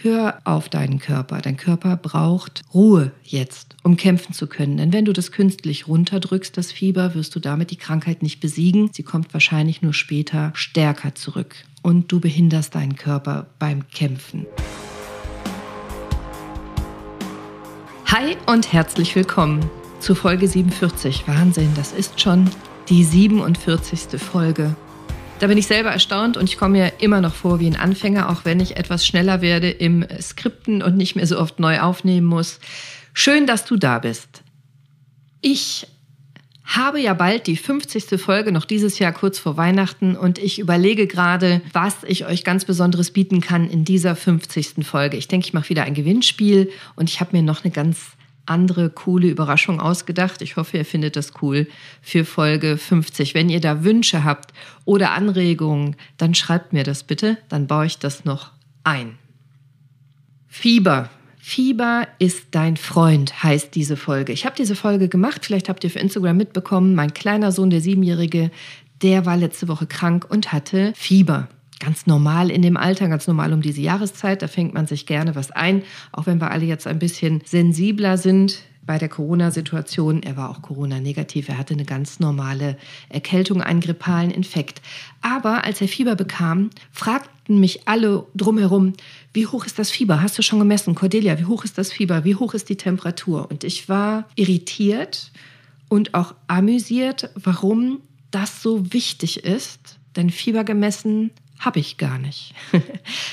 Hör auf deinen Körper. Dein Körper braucht Ruhe jetzt, um kämpfen zu können. Denn wenn du das künstlich runterdrückst, das Fieber, wirst du damit die Krankheit nicht besiegen. Sie kommt wahrscheinlich nur später stärker zurück. Und du behinderst deinen Körper beim Kämpfen. Hi und herzlich willkommen zu Folge 47. Wahnsinn, das ist schon die 47. Folge. Da bin ich selber erstaunt und ich komme mir immer noch vor wie ein Anfänger, auch wenn ich etwas schneller werde im Skripten und nicht mehr so oft neu aufnehmen muss. Schön, dass du da bist. Ich habe ja bald die 50. Folge noch dieses Jahr kurz vor Weihnachten und ich überlege gerade, was ich euch ganz Besonderes bieten kann in dieser 50. Folge. Ich denke, ich mache wieder ein Gewinnspiel und ich habe mir noch eine ganz andere coole Überraschung ausgedacht. Ich hoffe, ihr findet das cool für Folge 50. Wenn ihr da Wünsche habt oder Anregungen, dann schreibt mir das bitte, dann baue ich das noch ein. Fieber. Fieber ist dein Freund, heißt diese Folge. Ich habe diese Folge gemacht, vielleicht habt ihr für Instagram mitbekommen, mein kleiner Sohn, der Siebenjährige, der war letzte Woche krank und hatte Fieber ganz normal in dem Alter, ganz normal um diese Jahreszeit. Da fängt man sich gerne was ein, auch wenn wir alle jetzt ein bisschen sensibler sind bei der Corona-Situation. Er war auch Corona-negativ. Er hatte eine ganz normale Erkältung, einen grippalen Infekt. Aber als er Fieber bekam, fragten mich alle drumherum, wie hoch ist das Fieber? Hast du schon gemessen? Cordelia, wie hoch ist das Fieber? Wie hoch ist die Temperatur? Und ich war irritiert und auch amüsiert, warum das so wichtig ist. Denn Fieber gemessen habe ich gar nicht.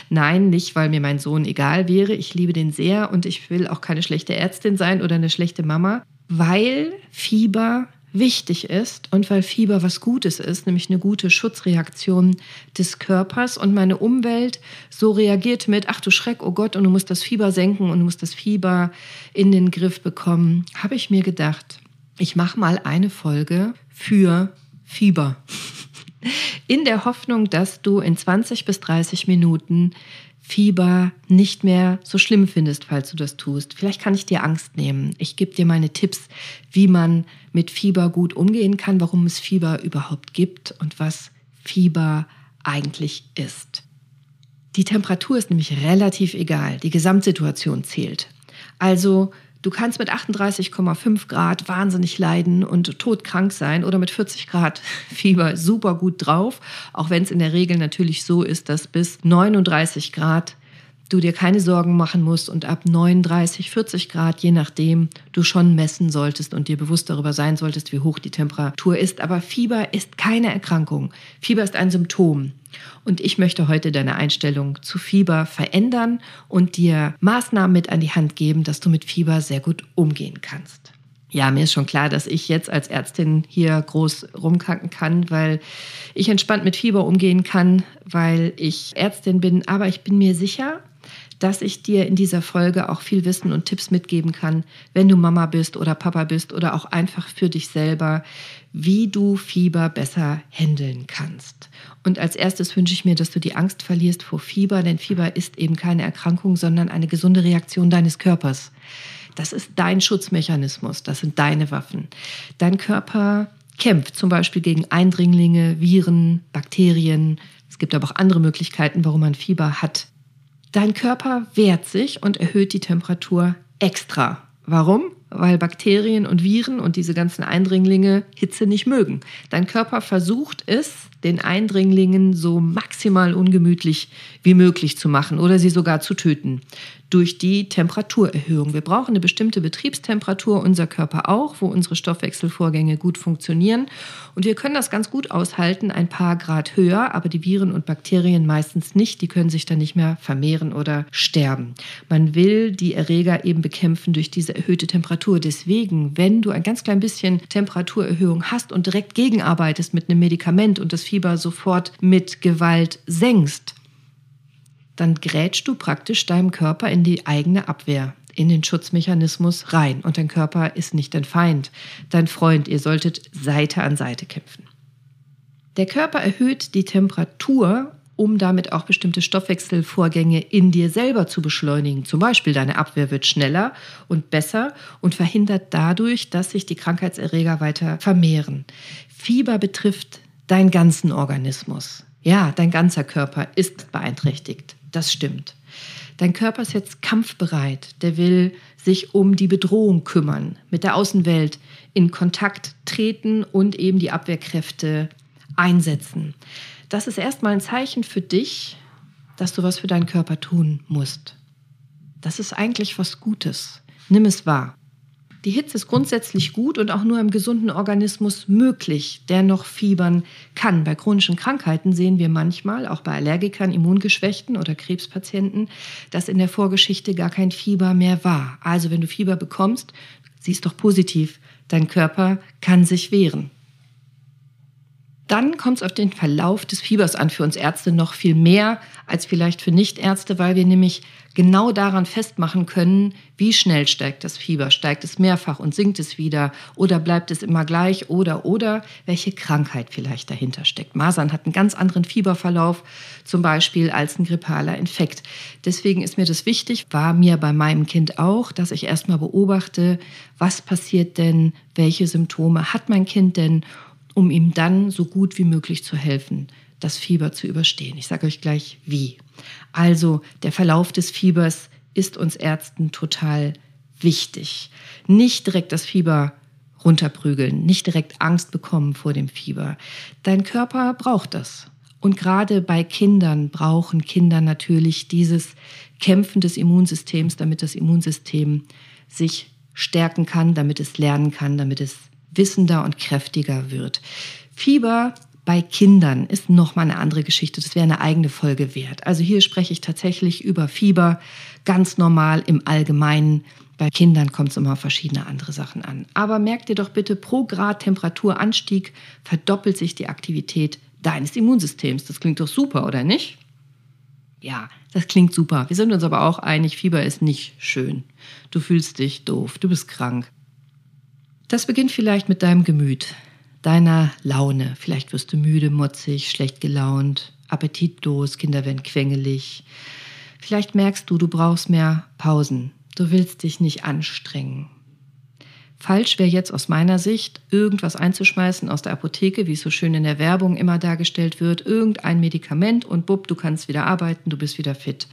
Nein, nicht, weil mir mein Sohn egal wäre. Ich liebe den sehr und ich will auch keine schlechte Ärztin sein oder eine schlechte Mama, weil Fieber wichtig ist und weil Fieber was Gutes ist, nämlich eine gute Schutzreaktion des Körpers und meine Umwelt so reagiert mit, ach du Schreck, oh Gott, und du musst das Fieber senken und du musst das Fieber in den Griff bekommen, habe ich mir gedacht, ich mache mal eine Folge für Fieber in der Hoffnung, dass du in 20 bis 30 Minuten Fieber nicht mehr so schlimm findest, falls du das tust. Vielleicht kann ich dir Angst nehmen. Ich gebe dir meine Tipps, wie man mit Fieber gut umgehen kann, warum es Fieber überhaupt gibt und was Fieber eigentlich ist. Die Temperatur ist nämlich relativ egal. Die Gesamtsituation zählt. Also Du kannst mit 38,5 Grad wahnsinnig leiden und todkrank sein oder mit 40 Grad Fieber super gut drauf, auch wenn es in der Regel natürlich so ist, dass bis 39 Grad du dir keine Sorgen machen musst und ab 39, 40 Grad, je nachdem, du schon messen solltest und dir bewusst darüber sein solltest, wie hoch die Temperatur ist. Aber Fieber ist keine Erkrankung. Fieber ist ein Symptom. Und ich möchte heute deine Einstellung zu Fieber verändern und dir Maßnahmen mit an die Hand geben, dass du mit Fieber sehr gut umgehen kannst. Ja, mir ist schon klar, dass ich jetzt als Ärztin hier groß rumkacken kann, weil ich entspannt mit Fieber umgehen kann, weil ich Ärztin bin. Aber ich bin mir sicher, dass ich dir in dieser Folge auch viel Wissen und Tipps mitgeben kann, wenn du Mama bist oder Papa bist oder auch einfach für dich selber, wie du Fieber besser handeln kannst. Und als erstes wünsche ich mir, dass du die Angst verlierst vor Fieber, denn Fieber ist eben keine Erkrankung, sondern eine gesunde Reaktion deines Körpers. Das ist dein Schutzmechanismus, das sind deine Waffen. Dein Körper kämpft zum Beispiel gegen Eindringlinge, Viren, Bakterien. Es gibt aber auch andere Möglichkeiten, warum man Fieber hat. Dein Körper wehrt sich und erhöht die Temperatur extra. Warum? Weil Bakterien und Viren und diese ganzen Eindringlinge Hitze nicht mögen. Dein Körper versucht es, den Eindringlingen so maximal ungemütlich wie möglich zu machen oder sie sogar zu töten durch die Temperaturerhöhung. Wir brauchen eine bestimmte Betriebstemperatur, unser Körper auch, wo unsere Stoffwechselvorgänge gut funktionieren. Und wir können das ganz gut aushalten, ein paar Grad höher, aber die Viren und Bakterien meistens nicht. Die können sich dann nicht mehr vermehren oder sterben. Man will die Erreger eben bekämpfen durch diese erhöhte Temperatur. Deswegen, wenn du ein ganz klein bisschen Temperaturerhöhung hast und direkt gegenarbeitest mit einem Medikament und das Fieber sofort mit Gewalt senkst, dann grätschst du praktisch deinem Körper in die eigene Abwehr, in den Schutzmechanismus rein. Und dein Körper ist nicht dein Feind, dein Freund. Ihr solltet Seite an Seite kämpfen. Der Körper erhöht die Temperatur, um damit auch bestimmte Stoffwechselvorgänge in dir selber zu beschleunigen. Zum Beispiel deine Abwehr wird schneller und besser und verhindert dadurch, dass sich die Krankheitserreger weiter vermehren. Fieber betrifft deinen ganzen Organismus. Ja, dein ganzer Körper ist beeinträchtigt. Das stimmt. Dein Körper ist jetzt kampfbereit. Der will sich um die Bedrohung kümmern, mit der Außenwelt in Kontakt treten und eben die Abwehrkräfte einsetzen. Das ist erstmal ein Zeichen für dich, dass du was für deinen Körper tun musst. Das ist eigentlich was Gutes. Nimm es wahr. Die Hitze ist grundsätzlich gut und auch nur im gesunden Organismus möglich, der noch fiebern kann. Bei chronischen Krankheiten sehen wir manchmal, auch bei Allergikern, Immungeschwächten oder Krebspatienten, dass in der Vorgeschichte gar kein Fieber mehr war. Also wenn du Fieber bekommst, siehst doch positiv, dein Körper kann sich wehren. Dann kommt es auf den Verlauf des Fiebers an, für uns Ärzte noch viel mehr als vielleicht für Nichtärzte, weil wir nämlich genau daran festmachen können, wie schnell steigt das Fieber. Steigt es mehrfach und sinkt es wieder oder bleibt es immer gleich oder oder welche Krankheit vielleicht dahinter steckt. Masern hat einen ganz anderen Fieberverlauf zum Beispiel als ein grippaler Infekt. Deswegen ist mir das wichtig, war mir bei meinem Kind auch, dass ich erstmal beobachte, was passiert denn, welche Symptome hat mein Kind denn um ihm dann so gut wie möglich zu helfen, das Fieber zu überstehen. Ich sage euch gleich wie. Also der Verlauf des Fiebers ist uns Ärzten total wichtig. Nicht direkt das Fieber runterprügeln, nicht direkt Angst bekommen vor dem Fieber. Dein Körper braucht das. Und gerade bei Kindern brauchen Kinder natürlich dieses Kämpfen des Immunsystems, damit das Immunsystem sich stärken kann, damit es lernen kann, damit es wissender und kräftiger wird. Fieber bei Kindern ist noch mal eine andere Geschichte. Das wäre eine eigene Folge wert. Also hier spreche ich tatsächlich über Fieber ganz normal im Allgemeinen. Bei Kindern kommt es immer auf verschiedene andere Sachen an. Aber merkt dir doch bitte, pro Grad Temperaturanstieg verdoppelt sich die Aktivität deines Immunsystems. Das klingt doch super, oder nicht? Ja, das klingt super. Wir sind uns aber auch einig, Fieber ist nicht schön. Du fühlst dich doof, du bist krank. Das beginnt vielleicht mit deinem Gemüt, deiner Laune. Vielleicht wirst du müde, motzig, schlecht gelaunt, appetitlos, Kinder werden quengelig. Vielleicht merkst du, du brauchst mehr Pausen. Du willst dich nicht anstrengen. Falsch wäre jetzt aus meiner Sicht, irgendwas einzuschmeißen aus der Apotheke, wie es so schön in der Werbung immer dargestellt wird, irgendein Medikament und bupp, du kannst wieder arbeiten, du bist wieder fit.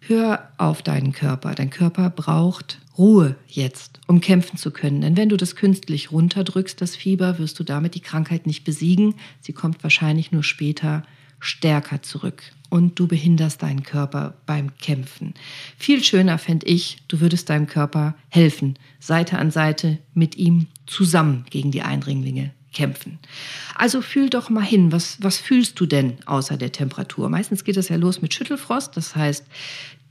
Hör auf deinen Körper. Dein Körper braucht Ruhe jetzt, um kämpfen zu können. Denn wenn du das künstlich runterdrückst, das Fieber, wirst du damit die Krankheit nicht besiegen. Sie kommt wahrscheinlich nur später stärker zurück. Und du behinderst deinen Körper beim Kämpfen. Viel schöner fände ich, du würdest deinem Körper helfen, Seite an Seite mit ihm zusammen gegen die Eindringlinge kämpfen. Also fühl doch mal hin, was, was fühlst du denn außer der Temperatur? Meistens geht es ja los mit Schüttelfrost, das heißt,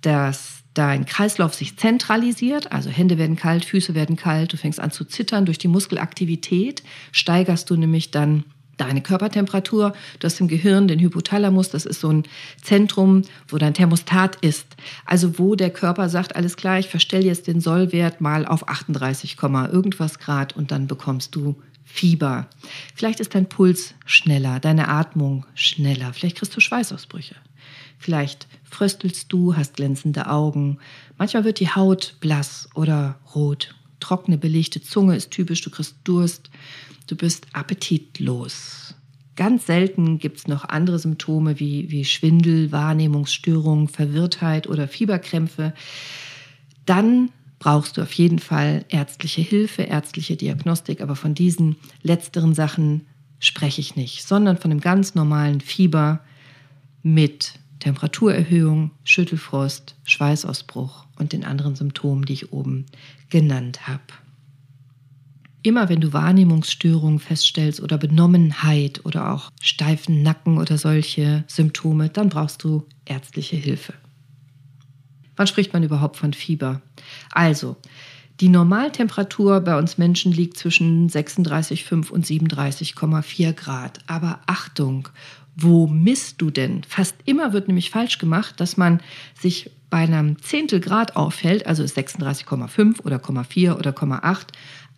dass dein Kreislauf sich zentralisiert, also Hände werden kalt, Füße werden kalt, du fängst an zu zittern. Durch die Muskelaktivität steigerst du nämlich dann deine Körpertemperatur. Du hast im Gehirn den Hypothalamus, das ist so ein Zentrum, wo dein Thermostat ist. Also wo der Körper sagt, alles klar, ich verstelle jetzt den Sollwert mal auf 38, irgendwas Grad und dann bekommst du Fieber. Vielleicht ist dein Puls schneller, deine Atmung schneller. Vielleicht kriegst du Schweißausbrüche. Vielleicht fröstelst du, hast glänzende Augen. Manchmal wird die Haut blass oder rot. Trockene, belegte Zunge ist typisch, du kriegst Durst. Du bist appetitlos. Ganz selten gibt es noch andere Symptome wie, wie Schwindel, Wahrnehmungsstörung, Verwirrtheit oder Fieberkrämpfe. Dann brauchst du auf jeden Fall ärztliche Hilfe, ärztliche Diagnostik, aber von diesen letzteren Sachen spreche ich nicht, sondern von einem ganz normalen Fieber mit Temperaturerhöhung, Schüttelfrost, Schweißausbruch und den anderen Symptomen, die ich oben genannt habe. Immer wenn du Wahrnehmungsstörungen feststellst oder Benommenheit oder auch steifen Nacken oder solche Symptome, dann brauchst du ärztliche Hilfe. Wann spricht man überhaupt von Fieber? Also, die Normaltemperatur bei uns Menschen liegt zwischen 36,5 und 37,4 Grad. Aber Achtung, wo misst du denn? Fast immer wird nämlich falsch gemacht, dass man sich bei einem Zehntel Grad aufhält, also 36,5 oder 0,4 oder 0,8,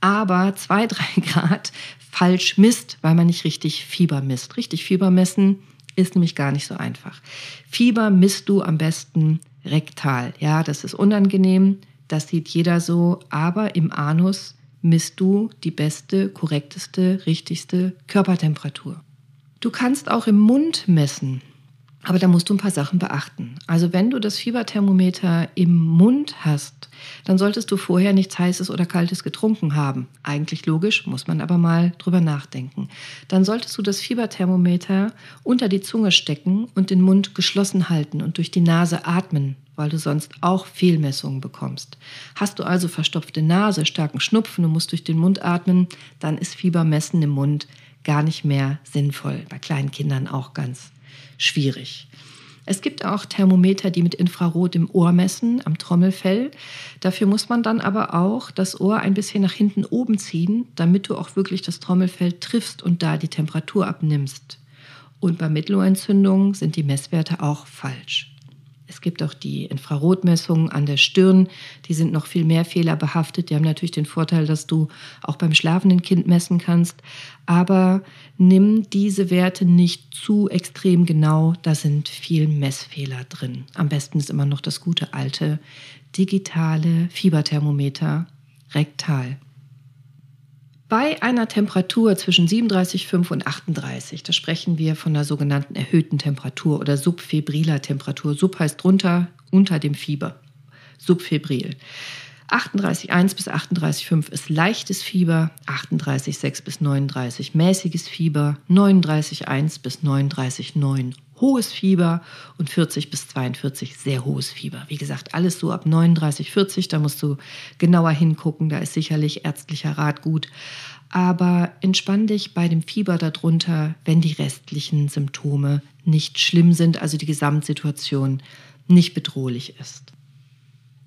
aber 2, 3 Grad falsch misst, weil man nicht richtig Fieber misst. Richtig Fieber messen ist nämlich gar nicht so einfach. Fieber misst du am besten rektal. Ja, das ist unangenehm, das sieht jeder so, aber im Anus misst du die beste, korrekteste, richtigste Körpertemperatur. Du kannst auch im Mund messen. Aber da musst du ein paar Sachen beachten. Also wenn du das Fieberthermometer im Mund hast, dann solltest du vorher nichts Heißes oder Kaltes getrunken haben. Eigentlich logisch, muss man aber mal drüber nachdenken. Dann solltest du das Fieberthermometer unter die Zunge stecken und den Mund geschlossen halten und durch die Nase atmen, weil du sonst auch Fehlmessungen bekommst. Hast du also verstopfte Nase, starken Schnupfen und musst durch den Mund atmen, dann ist Fiebermessen im Mund gar nicht mehr sinnvoll. Bei kleinen Kindern auch ganz schwierig. Es gibt auch Thermometer, die mit Infrarot im Ohr messen, am Trommelfell. Dafür muss man dann aber auch das Ohr ein bisschen nach hinten oben ziehen, damit du auch wirklich das Trommelfell triffst und da die Temperatur abnimmst. Und bei Mittelohrentzündungen sind die Messwerte auch falsch. Es gibt auch die Infrarotmessungen an der Stirn, die sind noch viel mehr fehlerbehaftet. Die haben natürlich den Vorteil, dass du auch beim schlafenden Kind messen kannst. Aber nimm diese Werte nicht zu extrem genau, da sind viel Messfehler drin. Am besten ist immer noch das gute alte digitale Fieberthermometer rektal. Bei einer Temperatur zwischen 37,5 und 38, da sprechen wir von der sogenannten erhöhten Temperatur oder subfebriler Temperatur. Sub heißt drunter, unter dem Fieber. Subfebril. 38,1 bis 38,5 ist leichtes Fieber, 38,6 bis 39 mäßiges Fieber, 39,1 bis 39,9 hohes Fieber und 40 bis 42 sehr hohes Fieber. Wie gesagt, alles so ab 39, 40, da musst du genauer hingucken, da ist sicherlich ärztlicher Rat gut. Aber entspann dich bei dem Fieber darunter, wenn die restlichen Symptome nicht schlimm sind, also die Gesamtsituation nicht bedrohlich ist.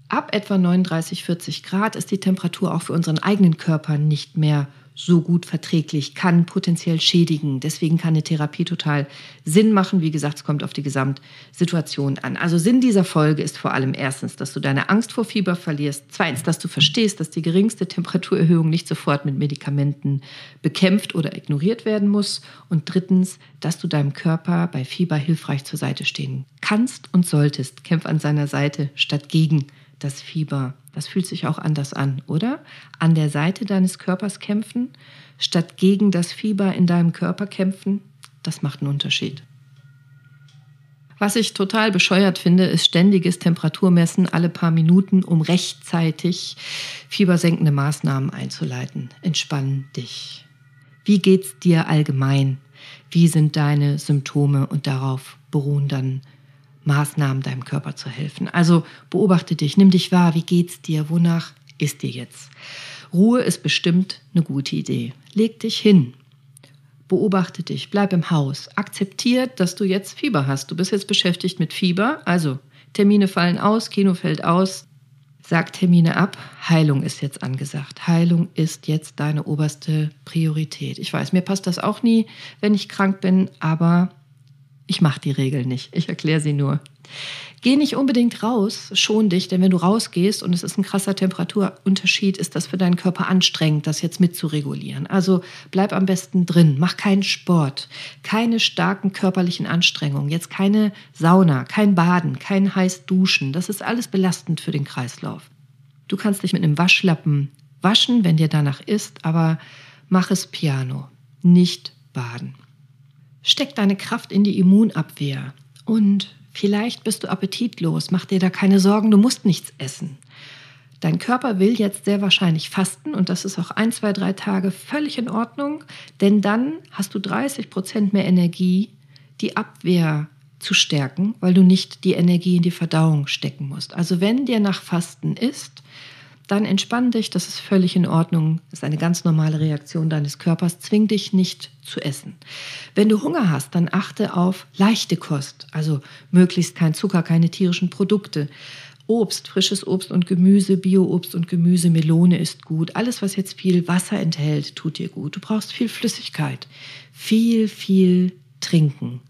Ab etwa 39, 40 Grad ist die Temperatur auch für unseren eigenen Körper nicht mehr so gut verträglich, kann potenziell schädigen. Deswegen kann eine Therapie total Sinn machen. Wie gesagt, es kommt auf die Gesamtsituation an. Also Sinn dieser Folge ist vor allem erstens, dass du deine Angst vor Fieber verlierst. Zweitens, dass du verstehst, dass die geringste Temperaturerhöhung nicht sofort mit Medikamenten bekämpft oder ignoriert werden muss. Und drittens, dass du deinem Körper bei Fieber hilfreich zur Seite stehen kannst und solltest. Kämpf an seiner Seite statt gegen das Fieber. Das fühlt sich auch anders an, oder? An der Seite deines Körpers kämpfen, statt gegen das Fieber in deinem Körper kämpfen, das macht einen Unterschied. Was ich total bescheuert finde, ist ständiges Temperaturmessen alle paar Minuten, um rechtzeitig fiebersenkende Maßnahmen einzuleiten. Entspann dich. Wie geht's dir allgemein? Wie sind deine Symptome? Und darauf beruhen dann Maßnahmen deinem Körper zu helfen. Also beobachte dich, nimm dich wahr, wie geht's dir, wonach ist dir jetzt? Ruhe ist bestimmt eine gute Idee. Leg dich hin. Beobachte dich, bleib im Haus. Akzeptiert, dass du jetzt Fieber hast. Du bist jetzt beschäftigt mit Fieber. Also Termine fallen aus, Kino fällt aus. Sag Termine ab. Heilung ist jetzt angesagt. Heilung ist jetzt deine oberste Priorität. Ich weiß, mir passt das auch nie, wenn ich krank bin, aber ich mache die Regel nicht, ich erkläre sie nur. Geh nicht unbedingt raus, schon dich, denn wenn du rausgehst und es ist ein krasser Temperaturunterschied, ist das für deinen Körper anstrengend, das jetzt mitzuregulieren. Also bleib am besten drin, mach keinen Sport, keine starken körperlichen Anstrengungen, jetzt keine Sauna, kein Baden, kein heiß Duschen. Das ist alles belastend für den Kreislauf. Du kannst dich mit einem Waschlappen waschen, wenn dir danach ist, aber mach es piano, nicht baden. Steck deine Kraft in die Immunabwehr. Und vielleicht bist du appetitlos. Mach dir da keine Sorgen, du musst nichts essen. Dein Körper will jetzt sehr wahrscheinlich fasten und das ist auch ein, zwei, drei Tage völlig in Ordnung, denn dann hast du 30 Prozent mehr Energie, die Abwehr zu stärken, weil du nicht die Energie in die Verdauung stecken musst. Also wenn dir nach Fasten ist, dann entspann dich, das ist völlig in Ordnung, das ist eine ganz normale Reaktion deines Körpers, zwing dich nicht zu essen. Wenn du Hunger hast, dann achte auf leichte Kost, also möglichst kein Zucker, keine tierischen Produkte. Obst, frisches Obst und Gemüse, Bio-Obst und Gemüse, Melone ist gut. Alles, was jetzt viel Wasser enthält, tut dir gut. Du brauchst viel Flüssigkeit, viel, viel trinken.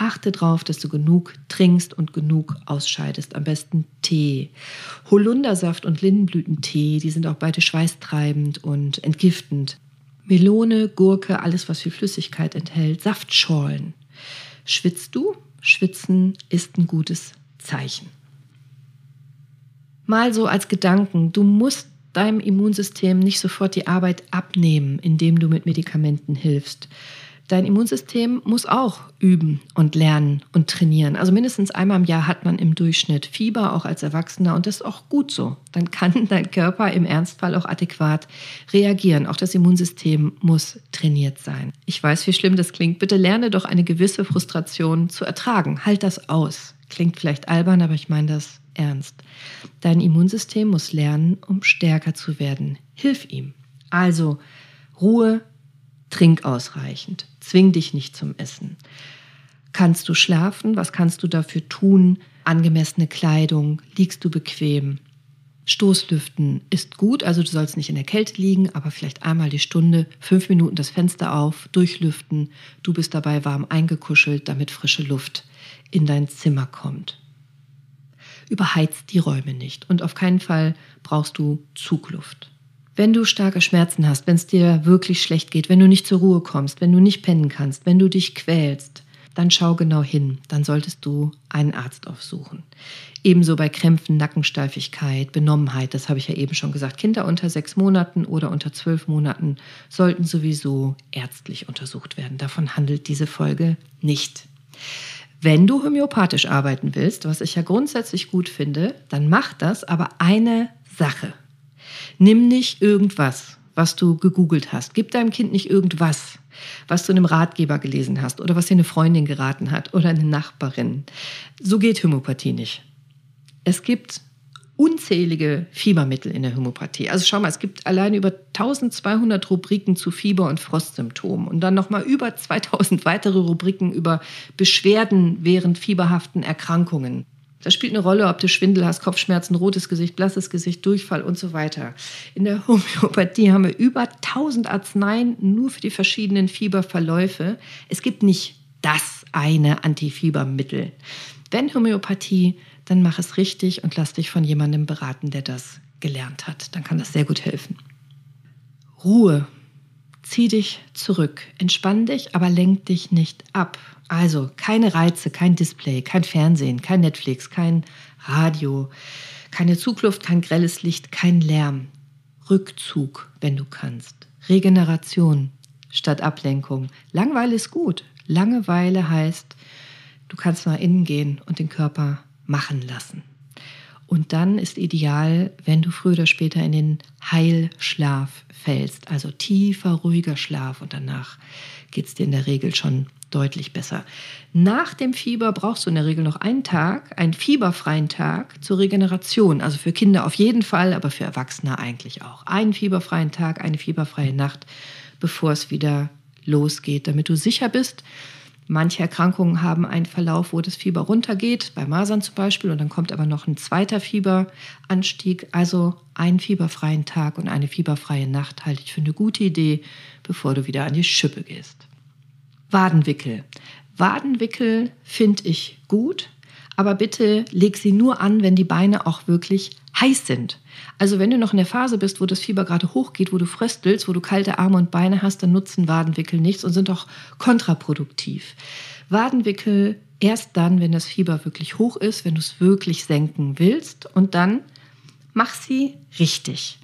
Achte darauf, dass du genug trinkst und genug ausscheidest. Am besten Tee. Holundersaft und Lindenblütentee, die sind auch beide schweißtreibend und entgiftend. Melone, Gurke, alles, was viel Flüssigkeit enthält. Saftschorlen. Schwitzt du? Schwitzen ist ein gutes Zeichen. Mal so als Gedanken, du musst deinem Immunsystem nicht sofort die Arbeit abnehmen, indem du mit Medikamenten hilfst. Dein Immunsystem muss auch üben und lernen und trainieren. Also mindestens einmal im Jahr hat man im Durchschnitt Fieber, auch als Erwachsener, und das ist auch gut so. Dann kann dein Körper im Ernstfall auch adäquat reagieren. Auch das Immunsystem muss trainiert sein. Ich weiß, wie schlimm das klingt. Bitte lerne doch eine gewisse Frustration zu ertragen. Halt das aus. Klingt vielleicht albern, aber ich meine das ernst. Dein Immunsystem muss lernen, um stärker zu werden. Hilf ihm. Also Ruhe, trink ausreichend, zwing dich nicht zum Essen. Kannst du schlafen? Was kannst du dafür tun? Angemessene Kleidung? Liegst du bequem? Stoßlüften ist gut, also du sollst nicht in der Kälte liegen, aber vielleicht einmal die Stunde, fünf Minuten das Fenster auf, durchlüften. Du bist dabei warm eingekuschelt, damit frische Luft in dein Zimmer kommt. Überheizt die Räume nicht und auf keinen Fall brauchst du Zugluft. Wenn du starke Schmerzen hast, wenn es dir wirklich schlecht geht, wenn du nicht zur Ruhe kommst, wenn du nicht pennen kannst, wenn du dich quälst, dann schau genau hin. Dann solltest du einen Arzt aufsuchen. Ebenso bei Krämpfen, Nackensteifigkeit, Benommenheit, das habe ich ja eben schon gesagt. Kinder unter sechs Monaten oder unter zwölf Monaten sollten sowieso ärztlich untersucht werden. Davon handelt diese Folge nicht. Wenn du homöopathisch arbeiten willst, was ich ja grundsätzlich gut finde, dann mach das, aber eine Sache. Nimm nicht irgendwas, was du gegoogelt hast. Gib deinem Kind nicht irgendwas, was du in einem Ratgeber gelesen hast oder was dir eine Freundin geraten hat oder eine Nachbarin. So geht Homöopathie nicht. Es gibt unzählige Fiebermittel in der Homöopathie. Also schau mal, es gibt allein über 1200 Rubriken zu Fieber- und Frostsymptomen und dann nochmal über 2000 weitere Rubriken über Beschwerden während fieberhaften Erkrankungen. Das spielt eine Rolle, ob du Schwindel hast, Kopfschmerzen, rotes Gesicht, blasses Gesicht, Durchfall und so weiter. In der Homöopathie haben wir über 1000 Arzneien nur für die verschiedenen Fieberverläufe. Es gibt nicht das eine Antifiebermittel. Wenn Homöopathie dann mach es richtig und lass dich von jemandem beraten, der das gelernt hat. Dann kann das sehr gut helfen. Ruhe. Zieh dich zurück, entspann dich, aber lenk dich nicht ab. Also keine Reize, kein Display, kein Fernsehen, kein Netflix, kein Radio, keine Zugluft, kein grelles Licht, kein Lärm. Rückzug, wenn du kannst. Regeneration statt Ablenkung. Langweile ist gut. Langeweile heißt, du kannst nach innen gehen und den Körper machen lassen. Und dann ist ideal, wenn du früher oder später in den Heilschlaf fällst, also tiefer, ruhiger Schlaf und danach geht es dir in der Regel schon deutlich besser. Nach dem Fieber brauchst du in der Regel noch einen Tag, einen fieberfreien Tag zur Regeneration. Also für Kinder auf jeden Fall, aber für Erwachsene eigentlich auch. Einen fieberfreien Tag, eine fieberfreie Nacht, bevor es wieder losgeht, damit du sicher bist, Manche Erkrankungen haben einen Verlauf, wo das Fieber runtergeht, bei Masern zum Beispiel, und dann kommt aber noch ein zweiter Fieberanstieg. Also einen fieberfreien Tag und eine fieberfreie Nacht halte ich für eine gute Idee, bevor du wieder an die Schippe gehst. Wadenwickel. Wadenwickel finde ich gut, aber bitte leg sie nur an, wenn die Beine auch wirklich heiß sind. Also wenn du noch in der Phase bist, wo das Fieber gerade hochgeht, wo du fröstelst, wo du kalte Arme und Beine hast, dann nutzen Wadenwickel nichts und sind auch kontraproduktiv. Wadenwickel erst dann, wenn das Fieber wirklich hoch ist, wenn du es wirklich senken willst und dann mach sie richtig.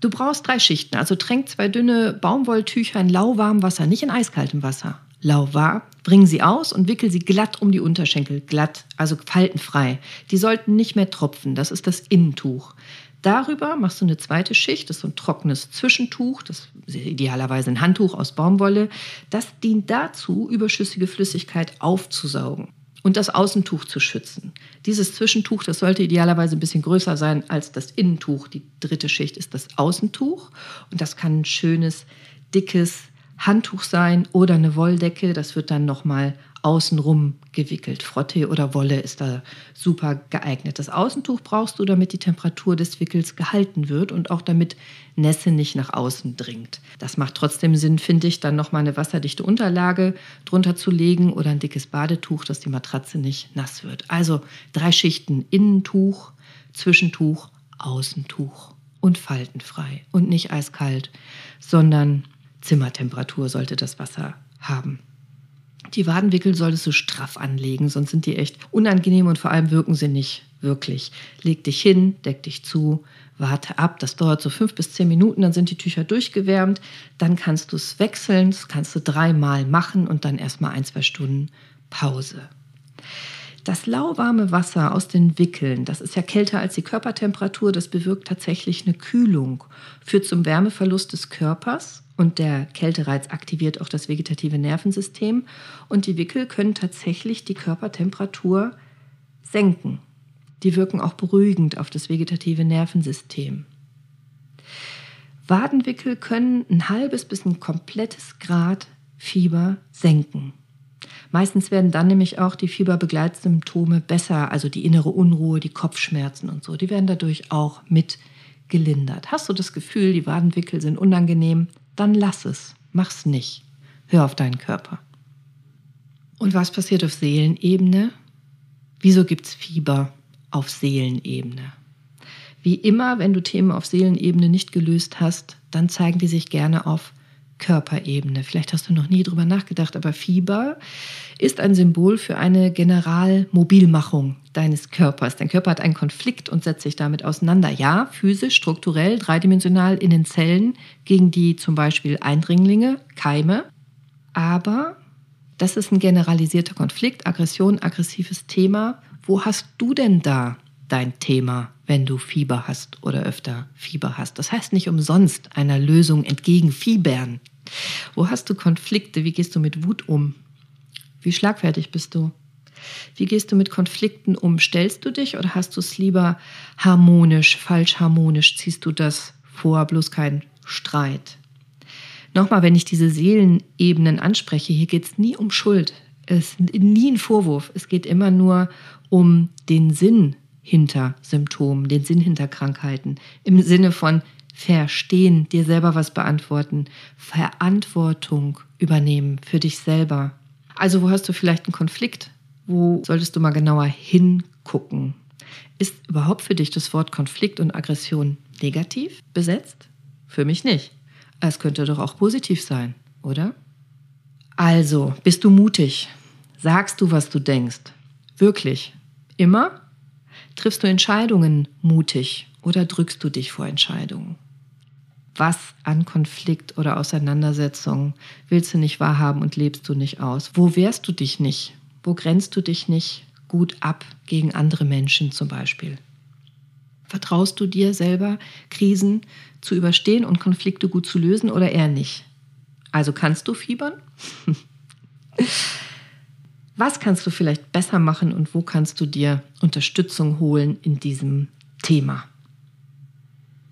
Du brauchst drei Schichten, also tränk zwei dünne Baumwolltücher in lauwarmem Wasser, nicht in eiskaltem Wasser. Lauwarm, bring sie aus und wickel sie glatt um die Unterschenkel, glatt, also faltenfrei. Die sollten nicht mehr tropfen, das ist das Innentuch. Darüber machst du eine zweite Schicht, das ist so ein trockenes Zwischentuch, das ist idealerweise ein Handtuch aus Baumwolle. Das dient dazu, überschüssige Flüssigkeit aufzusaugen und das Außentuch zu schützen. Dieses Zwischentuch, das sollte idealerweise ein bisschen größer sein als das Innentuch. Die dritte Schicht ist das Außentuch und das kann ein schönes, dickes Handtuch sein oder eine Wolldecke. Das wird dann nochmal außenrum gewickelt. Frottee oder Wolle ist da super geeignet. Das Außentuch brauchst du, damit die Temperatur des Wickels gehalten wird und auch damit Nässe nicht nach außen dringt. Das macht trotzdem Sinn, finde ich, dann nochmal eine wasserdichte Unterlage drunter zu legen oder ein dickes Badetuch, dass die Matratze nicht nass wird. Also drei Schichten: Innentuch, Zwischentuch, Außentuch und faltenfrei und nicht eiskalt, sondern Zimmertemperatur sollte das Wasser haben. Die Wadenwickel solltest du straff anlegen, sonst sind die echt unangenehm und vor allem wirken sie nicht Wirklich. Leg dich hin, deck dich zu, warte ab. Das dauert so fünf bis zehn Minuten, dann sind die Tücher durchgewärmt. Dann kannst du es wechseln, das kannst du dreimal machen und dann erstmal ein, zwei Stunden Pause. Das lauwarme Wasser aus den Wickeln, das ist ja kälter als die Körpertemperatur, das bewirkt tatsächlich eine Kühlung, führt zum Wärmeverlust des Körpers und der Kältereiz aktiviert auch das vegetative Nervensystem und die Wickel können tatsächlich die Körpertemperatur senken. Die wirken auch beruhigend auf das vegetative Nervensystem. Wadenwickel können ein halbes bis ein komplettes Grad Fieber senken. Meistens werden dann nämlich auch die Fieberbegleitsymptome besser, also die innere Unruhe, die Kopfschmerzen und so, die werden dadurch auch mit gelindert. Hast du das Gefühl, die Wadenwickel sind unangenehm, dann lass es, mach's nicht. Hör auf deinen Körper. Und was passiert auf Seelenebene? Wieso gibt's Fieber auf Seelenebene? Wie immer, wenn du Themen auf Seelenebene nicht gelöst hast, dann zeigen die sich gerne auf Körperebene. Vielleicht hast du noch nie drüber nachgedacht, aber Fieber ist ein Symbol für eine Generalmobilmachung deines Körpers. Dein Körper hat einen Konflikt und setzt sich damit auseinander. Ja, physisch, strukturell, dreidimensional in den Zellen gegen die zum Beispiel Eindringlinge, Keime. Aber das ist ein generalisierter Konflikt, Aggression, aggressives Thema. Wo hast du denn da dein Thema, wenn du Fieber hast oder öfter Fieber hast? Das heißt nicht umsonst einer Lösung entgegenfiebern. Wo hast du Konflikte? Wie gehst du mit Wut um? Wie schlagfertig bist du? Wie gehst du mit Konflikten um? Stellst du dich oder hast du es lieber harmonisch, falsch harmonisch? Ziehst du das vor, bloß kein Streit? Nochmal, wenn ich diese Seelenebenen anspreche, hier geht es nie um Schuld. Es ist nie ein Vorwurf. Es geht immer nur um den Sinn hinter Symptomen, den Sinn hinter Krankheiten. Im Sinne von, verstehen, dir selber was beantworten, Verantwortung übernehmen für dich selber. Also wo hast du vielleicht einen Konflikt? Wo solltest du mal genauer hingucken? Ist überhaupt für dich das Wort Konflikt und Aggression negativ besetzt? Für mich nicht. Es könnte doch auch positiv sein, oder? Also, bist du mutig? Sagst du, was du denkst? Wirklich? Immer? Triffst du Entscheidungen mutig oder drückst du dich vor Entscheidungen? Was an Konflikt oder Auseinandersetzung willst du nicht wahrhaben und lebst du nicht aus? Wo wehrst du dich nicht? Wo grenzt du dich nicht gut ab gegen andere Menschen zum Beispiel? Vertraust du dir selber, Krisen zu überstehen und Konflikte gut zu lösen oder eher nicht? Also kannst du fiebern? Was kannst du vielleicht besser machen und wo kannst du dir Unterstützung holen in diesem Thema?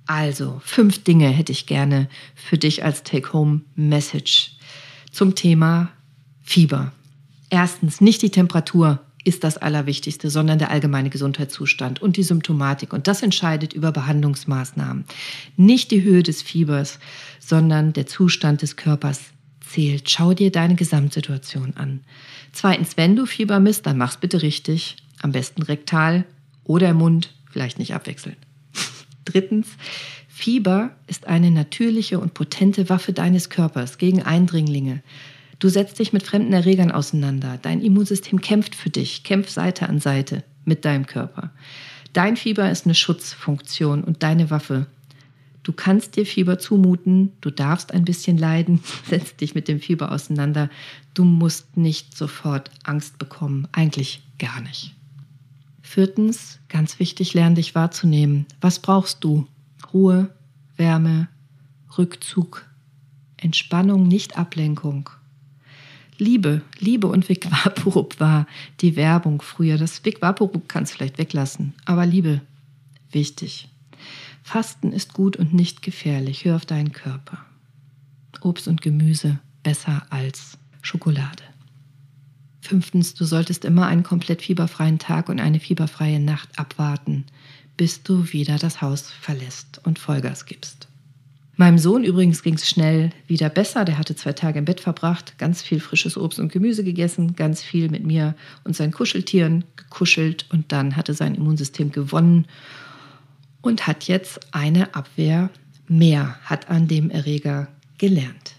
Also, fünf Dinge hätte ich gerne für dich als Take-Home-Message zum Thema Fieber. Erstens, nicht die Temperatur ist das Allerwichtigste, sondern der allgemeine Gesundheitszustand und die Symptomatik. Und das entscheidet über Behandlungsmaßnahmen. Nicht die Höhe des Fiebers, sondern der Zustand des Körpers zählt. Schau dir deine Gesamtsituation an. Zweitens, wenn du Fieber misst, dann mach's bitte richtig. Am besten rektal oder im Mund, vielleicht nicht abwechselnd. Drittens, Fieber ist eine natürliche und potente Waffe deines Körpers gegen Eindringlinge. Du setzt dich mit fremden Erregern auseinander. Dein Immunsystem kämpft für dich, kämpft Seite an Seite mit deinem Körper. Dein Fieber ist eine Schutzfunktion und deine Waffe. Du kannst dir Fieber zumuten, du darfst ein bisschen leiden, setz dich mit dem Fieber auseinander. Du musst nicht sofort Angst bekommen, eigentlich gar nicht. Viertens, ganz wichtig, lern dich wahrzunehmen. Was brauchst du? Ruhe, Wärme, Rückzug, Entspannung, nicht Ablenkung. Liebe, Liebe und Vic Vaporub war die Werbung früher. Das Vic Vaporub kannst du vielleicht weglassen, aber Liebe, wichtig. Fasten ist gut und nicht gefährlich. Hör auf deinen Körper. Obst und Gemüse besser als Schokolade. Fünftens, du solltest immer einen komplett fieberfreien Tag und eine fieberfreie Nacht abwarten, bis du wieder das Haus verlässt und Vollgas gibst. Meinem Sohn übrigens ging es schnell wieder besser. Der hatte zwei Tage im Bett verbracht, ganz viel frisches Obst und Gemüse gegessen, ganz viel mit mir und seinen Kuscheltieren gekuschelt und dann hatte sein Immunsystem gewonnen und hat jetzt eine Abwehr mehr, hat an dem Erreger gelernt.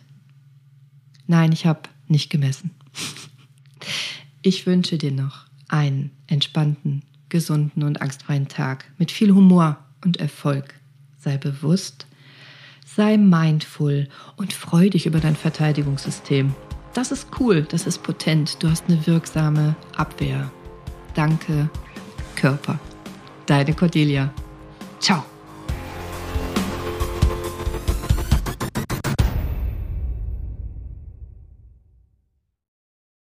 Nein, ich habe nicht gemessen. Ich wünsche dir noch einen entspannten, gesunden und angstfreien Tag mit viel Humor und Erfolg. Sei bewusst, sei mindful und freu dich über dein Verteidigungssystem. Das ist cool, das ist potent, du hast eine wirksame Abwehr. Danke, Körper. Deine Cordelia. Ciao.